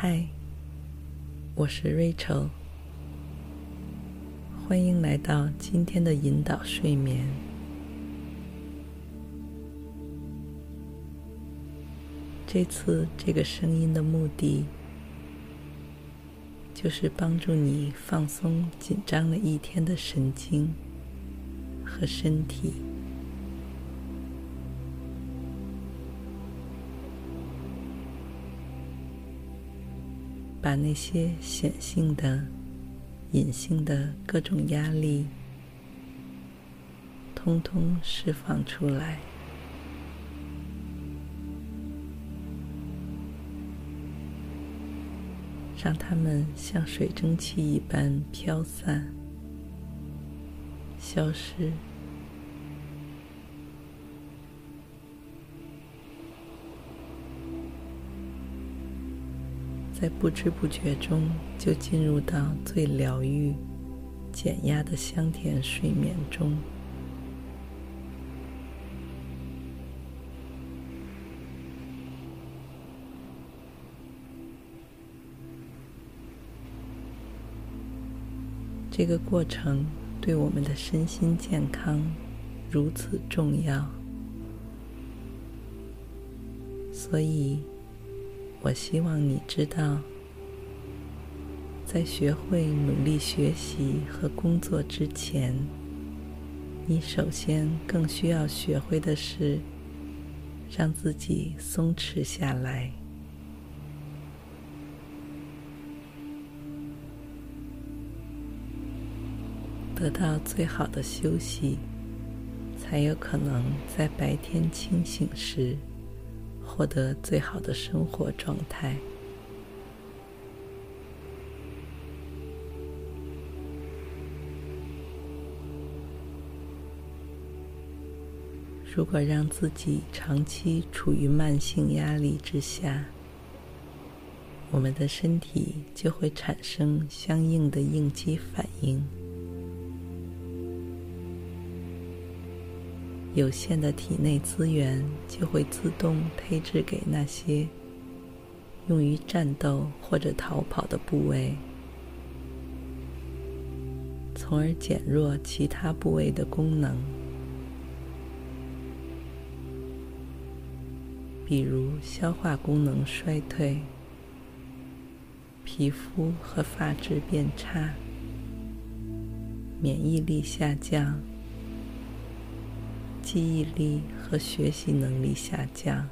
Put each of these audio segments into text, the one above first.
嗨，我是 Rachel，欢迎来到今天的引导睡眠。这次这个声音的目的，就是帮助你放松紧张了一天的神经和身体。把那些显性的、隐性的各种压力，通通释放出来，让它们像水蒸气一般飘散、消失。在不知不觉中，就进入到最疗愈、减压的香甜睡眠中。这个过程对我们的身心健康如此重要，所以。我希望你知道，在学会努力学习和工作之前，你首先更需要学会的是让自己松弛下来，得到最好的休息，才有可能在白天清醒时。获得最好的生活状态。如果让自己长期处于慢性压力之下，我们的身体就会产生相应的应激反应。有限的体内资源就会自动配置给那些用于战斗或者逃跑的部位，从而减弱其他部位的功能，比如消化功能衰退、皮肤和发质变差、免疫力下降。记忆力和学习能力下降，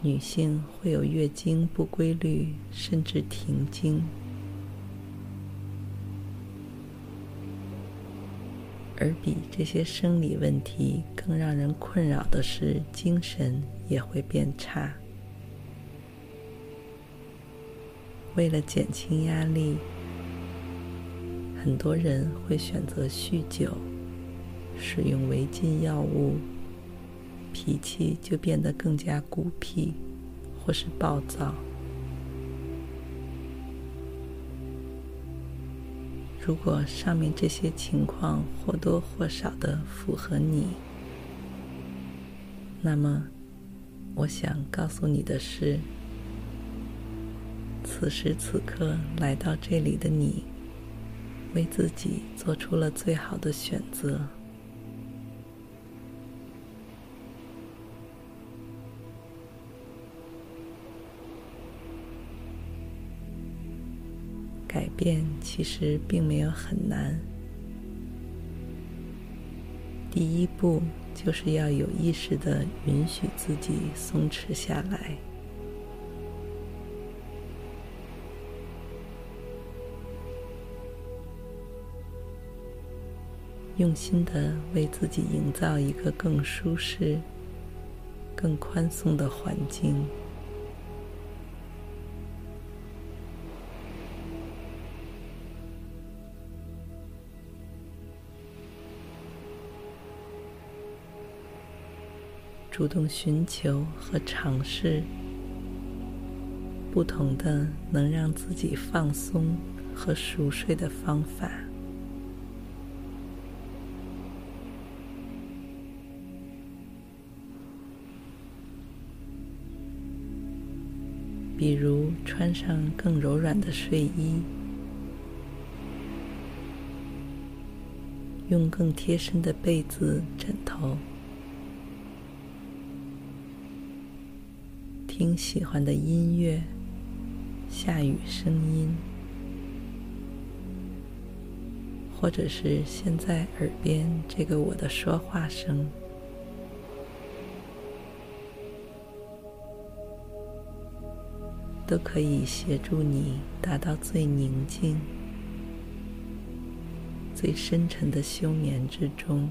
女性会有月经不规律，甚至停经。而比这些生理问题更让人困扰的是，精神也会变差。为了减轻压力，很多人会选择酗酒。使用违禁药物，脾气就变得更加孤僻，或是暴躁。如果上面这些情况或多或少的符合你，那么我想告诉你的是，此时此刻来到这里的你，为自己做出了最好的选择。变其实并没有很难。第一步就是要有意识的允许自己松弛下来。用心的为自己营造一个更舒适、更宽松的环境。主动寻求和尝试不同的能让自己放松和熟睡的方法，比如穿上更柔软的睡衣，用更贴身的被子、枕头。听喜欢的音乐，下雨声音，或者是现在耳边这个我的说话声，都可以协助你达到最宁静、最深沉的休眠之中。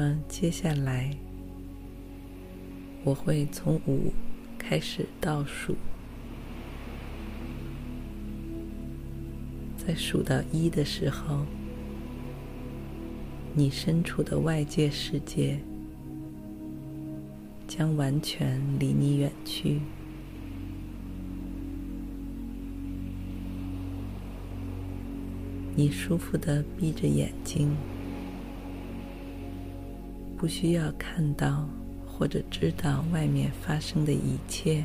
么接下来，我会从五开始倒数，在数到一的时候，你身处的外界世界将完全离你远去，你舒服地闭着眼睛。不需要看到或者知道外面发生的一切，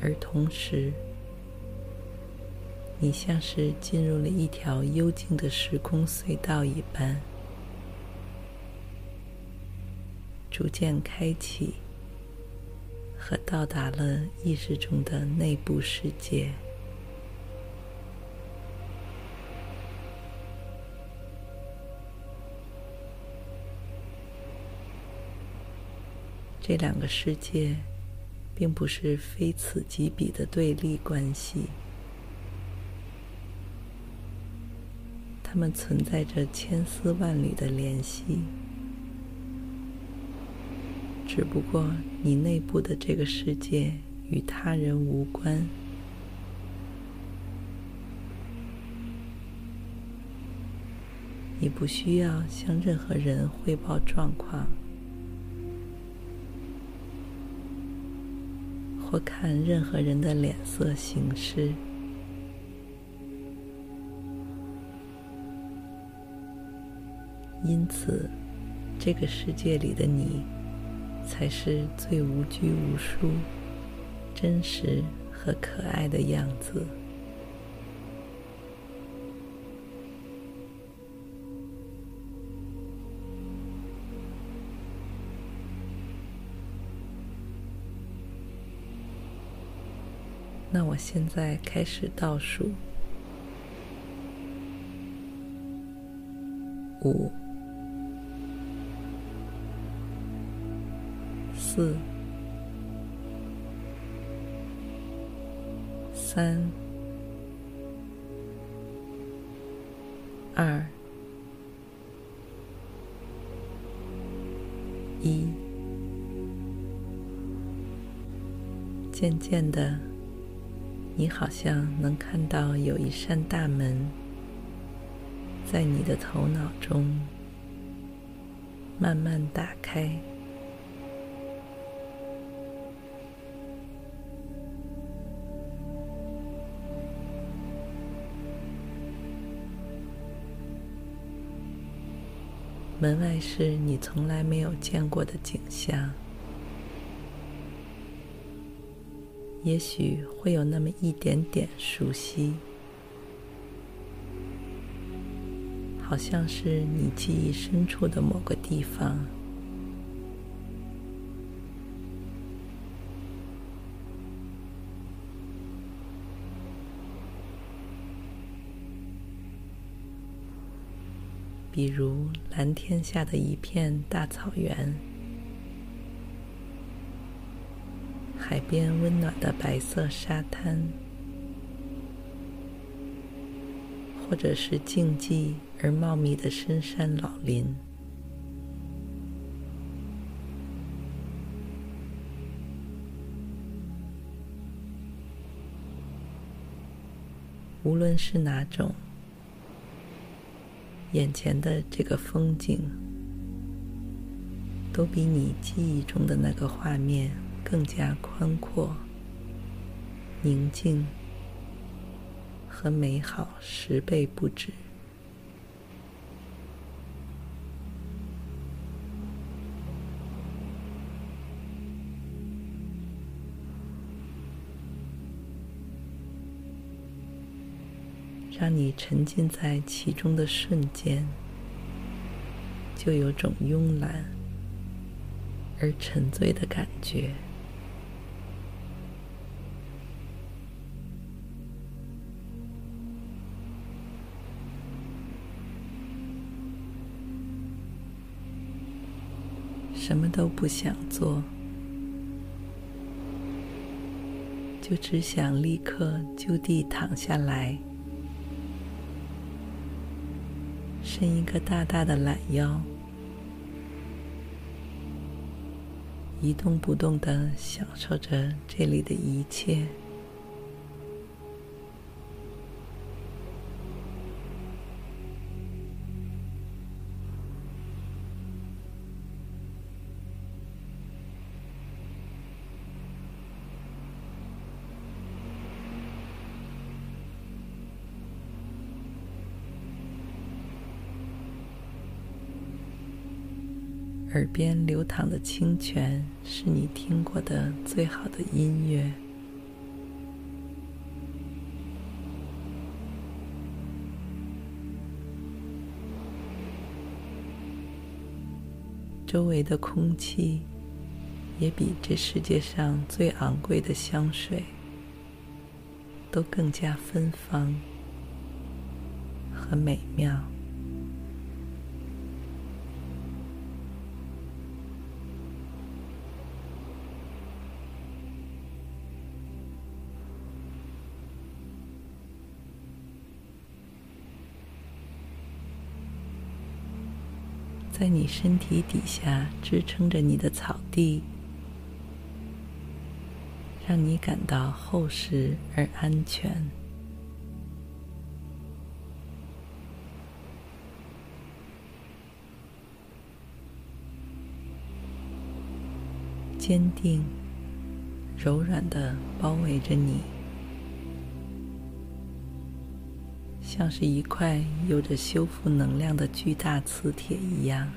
而同时，你像是进入了一条幽静的时空隧道一般，逐渐开启和到达了意识中的内部世界。这两个世界并不是非此即彼的对立关系，它们存在着千丝万缕的联系，只不过你内部的这个世界与他人无关，你不需要向任何人汇报状况。或看任何人的脸色行事，因此，这个世界里的你，才是最无拘无束、真实和可爱的样子。我现在开始倒数，五、四、三、二、一，渐渐的。你好像能看到有一扇大门在你的头脑中慢慢打开，门外是你从来没有见过的景象。也许会有那么一点点熟悉，好像是你记忆深处的某个地方。比如蓝天下的一片大草原，海边温暖的白色沙滩，或者是静寂而茂密的深山老林。无论是哪种，眼前的这个风景，都比你记忆中的那个画面更加宽阔、宁静和美好十倍不止。让你沉浸在其中的瞬间，就有种慵懒而沉醉的感觉。什么都不想做，就只想立刻就地躺下来。伸一个大大的懒腰，一动不动的享受着这里的一切。边流淌的清泉，是你听过的最好的音乐。周围的空气，也比这世界上最昂贵的香水都更加芬芳和美妙。在你身体底下支撑着你的草地，让你感到厚实而安全，坚定、柔软的包围着你。像是一块有着修复能量的巨大磁铁一样，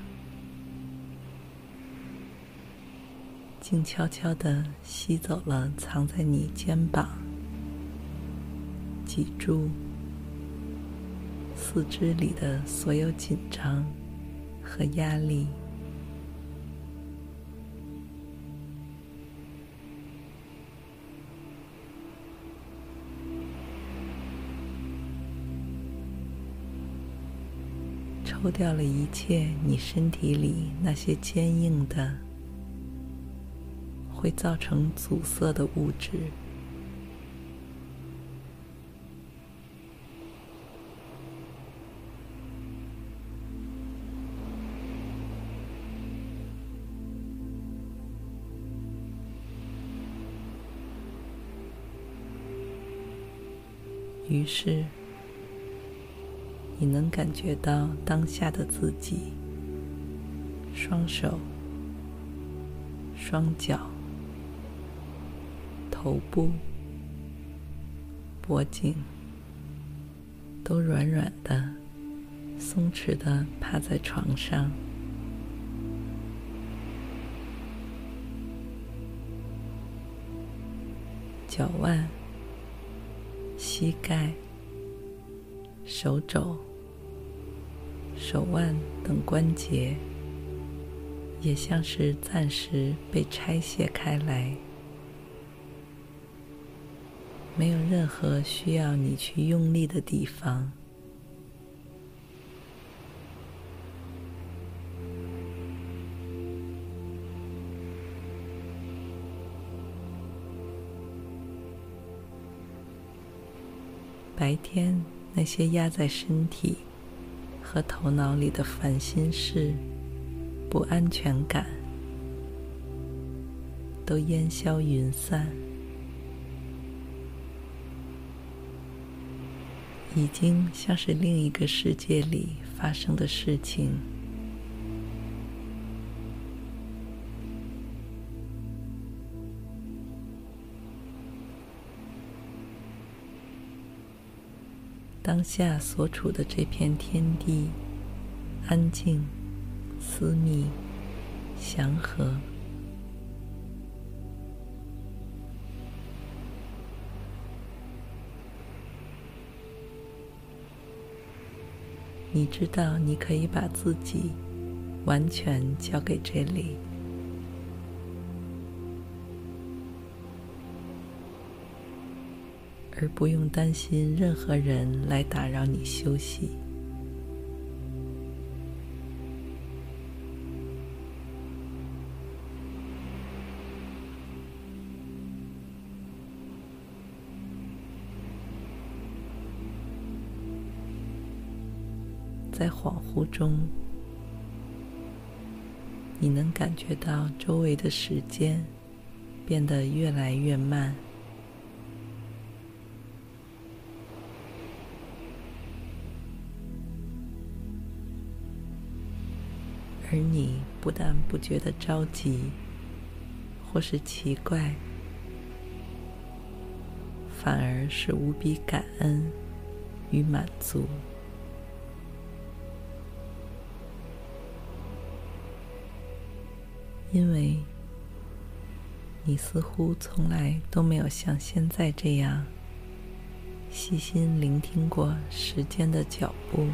静悄悄的吸走了藏在你肩膀、脊柱、四肢里的所有紧张和压力。抽掉了一切你身体里那些坚硬的、会造成阻塞的物质。于是。你能感觉到当下的自己，双手、双脚、头部、脖颈都软软的、松弛的趴在床上，脚腕、膝盖。手肘手腕等关节也像是暂时被拆卸开来没有任何需要你去用力的地方。白天那些压在身体和头脑里的烦心事、不安全感，都烟消云散，已经像是另一个世界里发生的事情。当下所处的这片天地，安静、私密、祥和。你知道，你可以把自己完全交给这里。而不用担心任何人来打扰你休息。在恍惚中，你能感觉到周围的时间变得越来越慢。而你不但不觉得着急，或是奇怪，反而是无比感恩与满足，因为你似乎从来都没有像现在这样细心聆听过时间的脚步。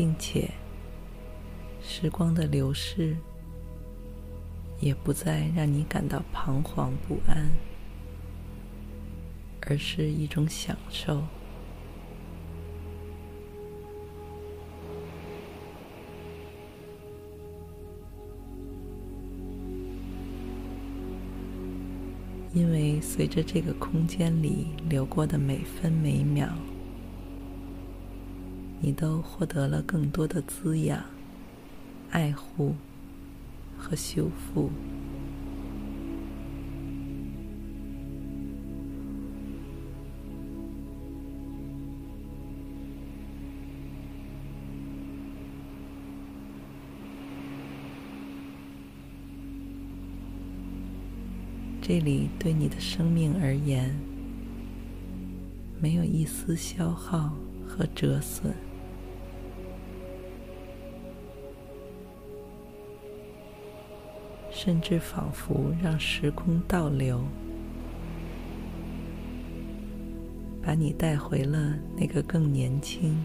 并且，时光的流逝也不再让你感到彷徨不安，而是一种享受。因为随着这个空间里流过的每分每秒。你都获得了更多的滋养、爱护和修复。这里对你的生命而言，没有一丝消耗和折损。甚至仿佛让时空倒流，把你带回了那个更年轻、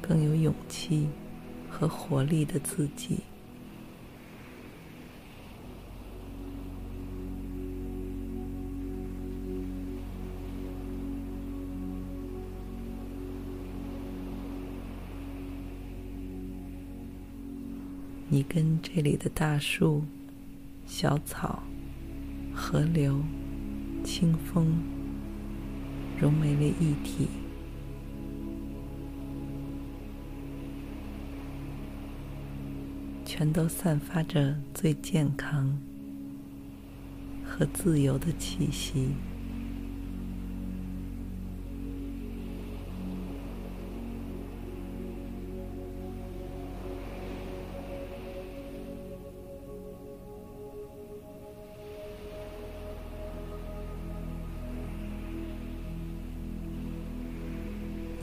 更有勇气和活力的自己。你跟这里的大树。小草、河流、清风融为了一体，全都散发着最健康和自由的气息。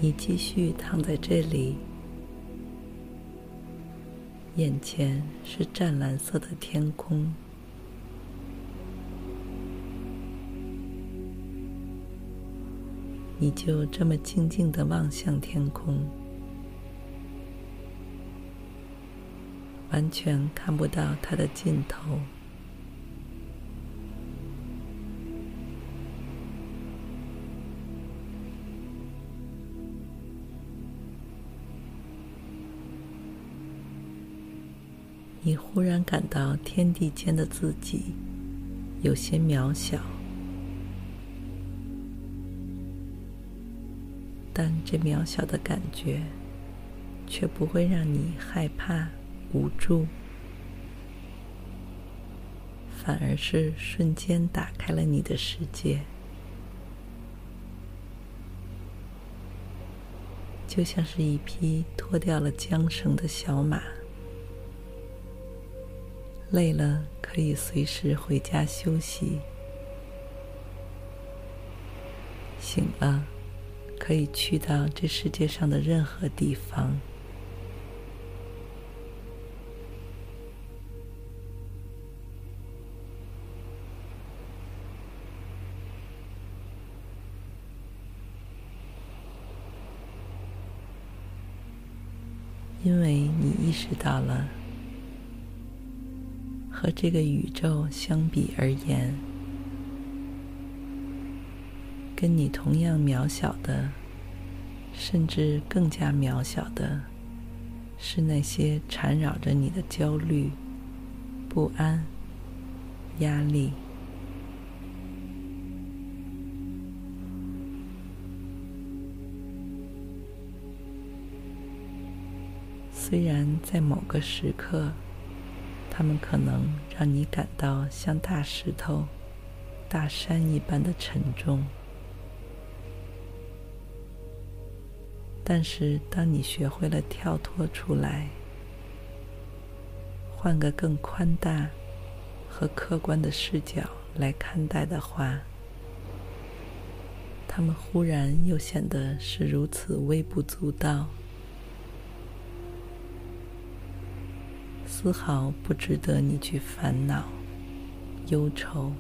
你继续躺在这里，眼前是湛蓝色的天空，你就这么静静地望向天空，完全看不到它的尽头。忽然感到天地间的自己有些渺小，但这渺小的感觉却不会让你害怕、无助，反而是瞬间打开了你的世界。就像是一匹脱掉了缰绳的小马，累了可以随时回家休息，醒了可以去到这世界上的任何地方。因为你意识到了，和这个宇宙相比而言，跟你同样渺小的，甚至更加渺小的，是那些缠绕着你的焦虑、不安、压力。虽然在某个时刻，他们可能让你感到像大石头、大山一般的沉重，但是当你学会了跳脱出来，换个更宽大和客观的视角来看待的话，他们忽然又显得是如此微不足道。丝毫不值得你去烦恼、忧愁。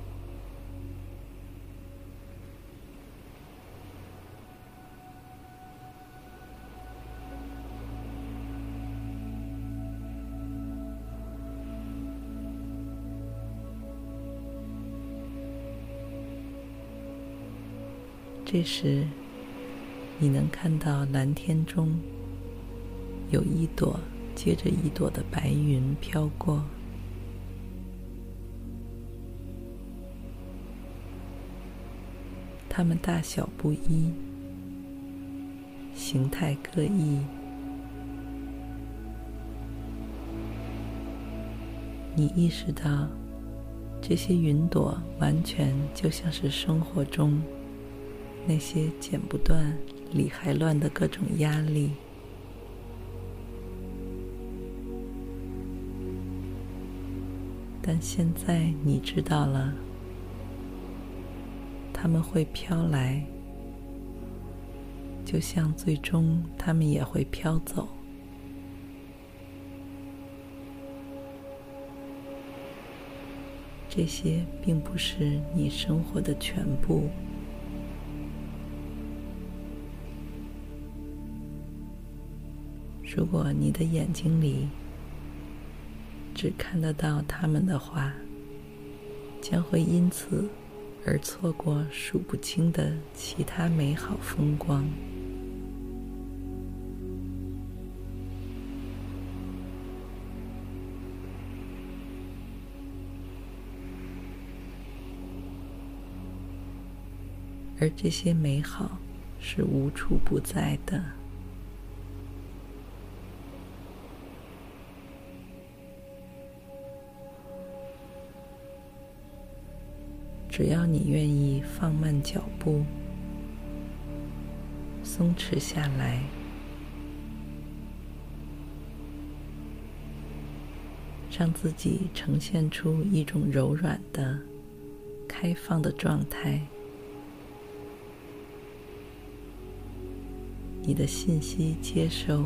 这时，你能看到蓝天中有一朵。接着一朵的白云飘过，它们大小不一，形态各异。你意识到，这些云朵完全就像是生活中那些剪不断、理还乱的各种压力。但现在你知道了，他们会飘来，就像最终他们也会飘走。这些并不是你生活的全部。如果你的眼睛里，只看得到他们的话，将会因此而错过数不清的其他美好风光。而这些美好是无处不在的。只要你愿意放慢脚步，松弛下来，让自己呈现出一种柔软的、开放的状态，你的信息接收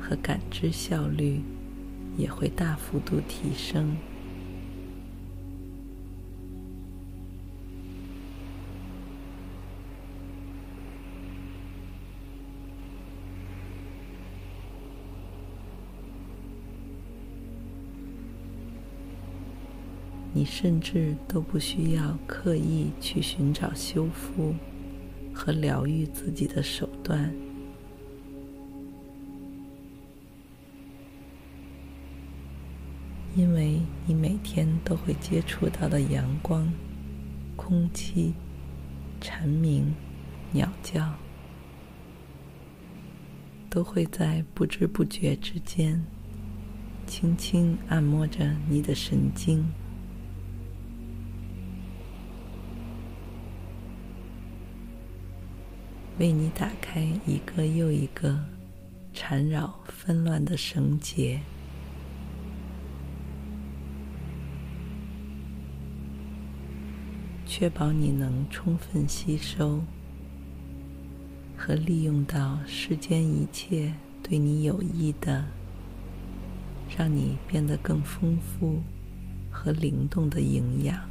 和感知效率也会大幅度提升。你甚至都不需要刻意去寻找修复和疗愈自己的手段，因为你每天都会接触到的阳光、空气、蝉鸣、鸟叫，都会在不知不觉之间，轻轻按摩着你的神经。为你打开一个又一个缠绕纷乱的绳结，确保你能充分吸收和利用到世间一切对你有益的、让你变得更丰富和灵动的营养。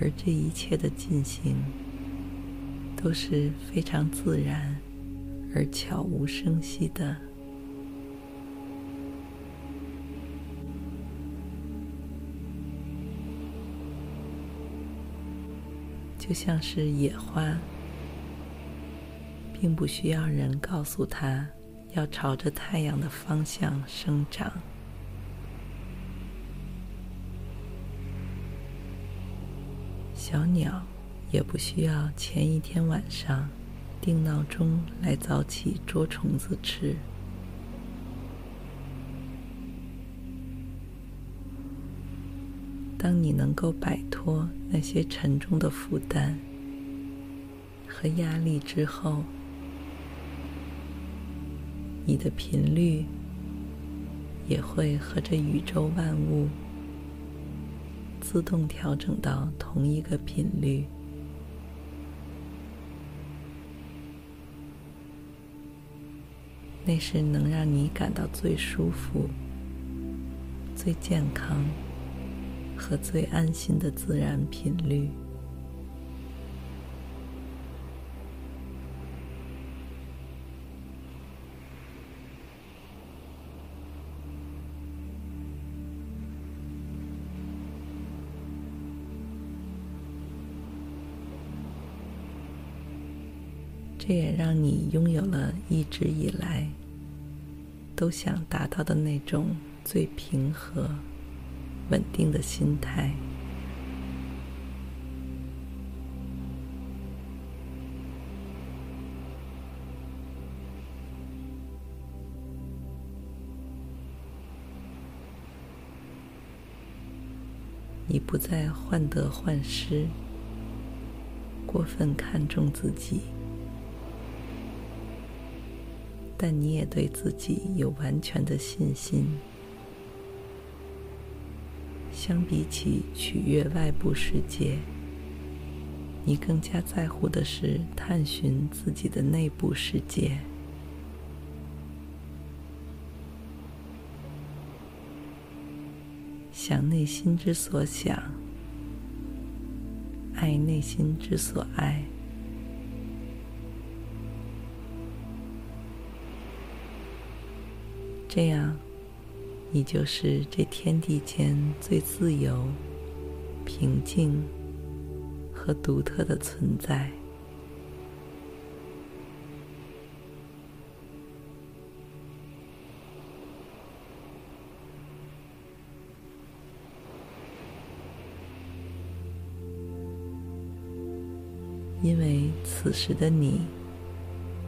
而这一切的进行都是非常自然而悄无声息的，就像是野花，并不需要人告诉它要朝着太阳的方向生长。小鸟也不需要前一天晚上定闹钟来早起捉虫子吃。当你能够摆脱那些沉重的负担和压力之后，你的频率也会和这宇宙万物。自动调整到同一个频率，那是能让你感到最舒服、最健康和最安心的自然频率。这也让你拥有了一直以来都想达到的那种最平和、稳定的心态。你不再患得患失，过分看重自己。但你也对自己有完全的信心。相比起取悦外部世界，你更加在乎的是探寻自己的内部世界。想内心之所想，爱内心之所爱。这样，你就是这天地间最自由、平静和独特的存在。因为此时的你，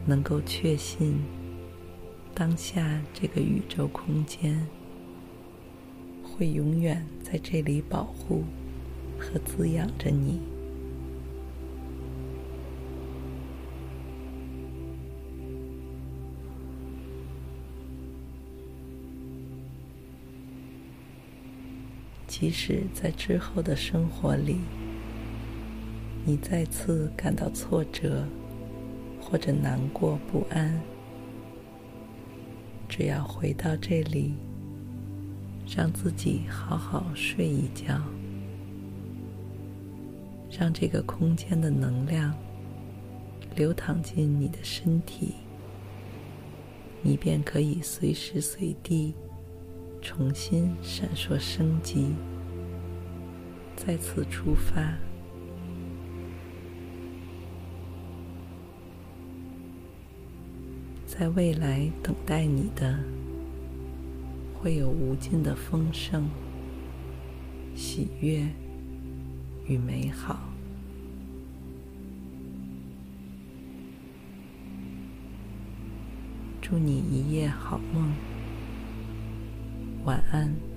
能够确信。当下这个宇宙空间会永远在这里保护和滋养着你。即使在之后的生活里，你再次感到挫折或者难过不安。只要回到这里，让自己好好睡一觉，让这个空间的能量流淌进你的身体，你便可以随时随地重新闪烁生机，再次出发，在未来等待你的会有无尽的丰盛、喜悦与美好。祝你一夜好梦，晚安。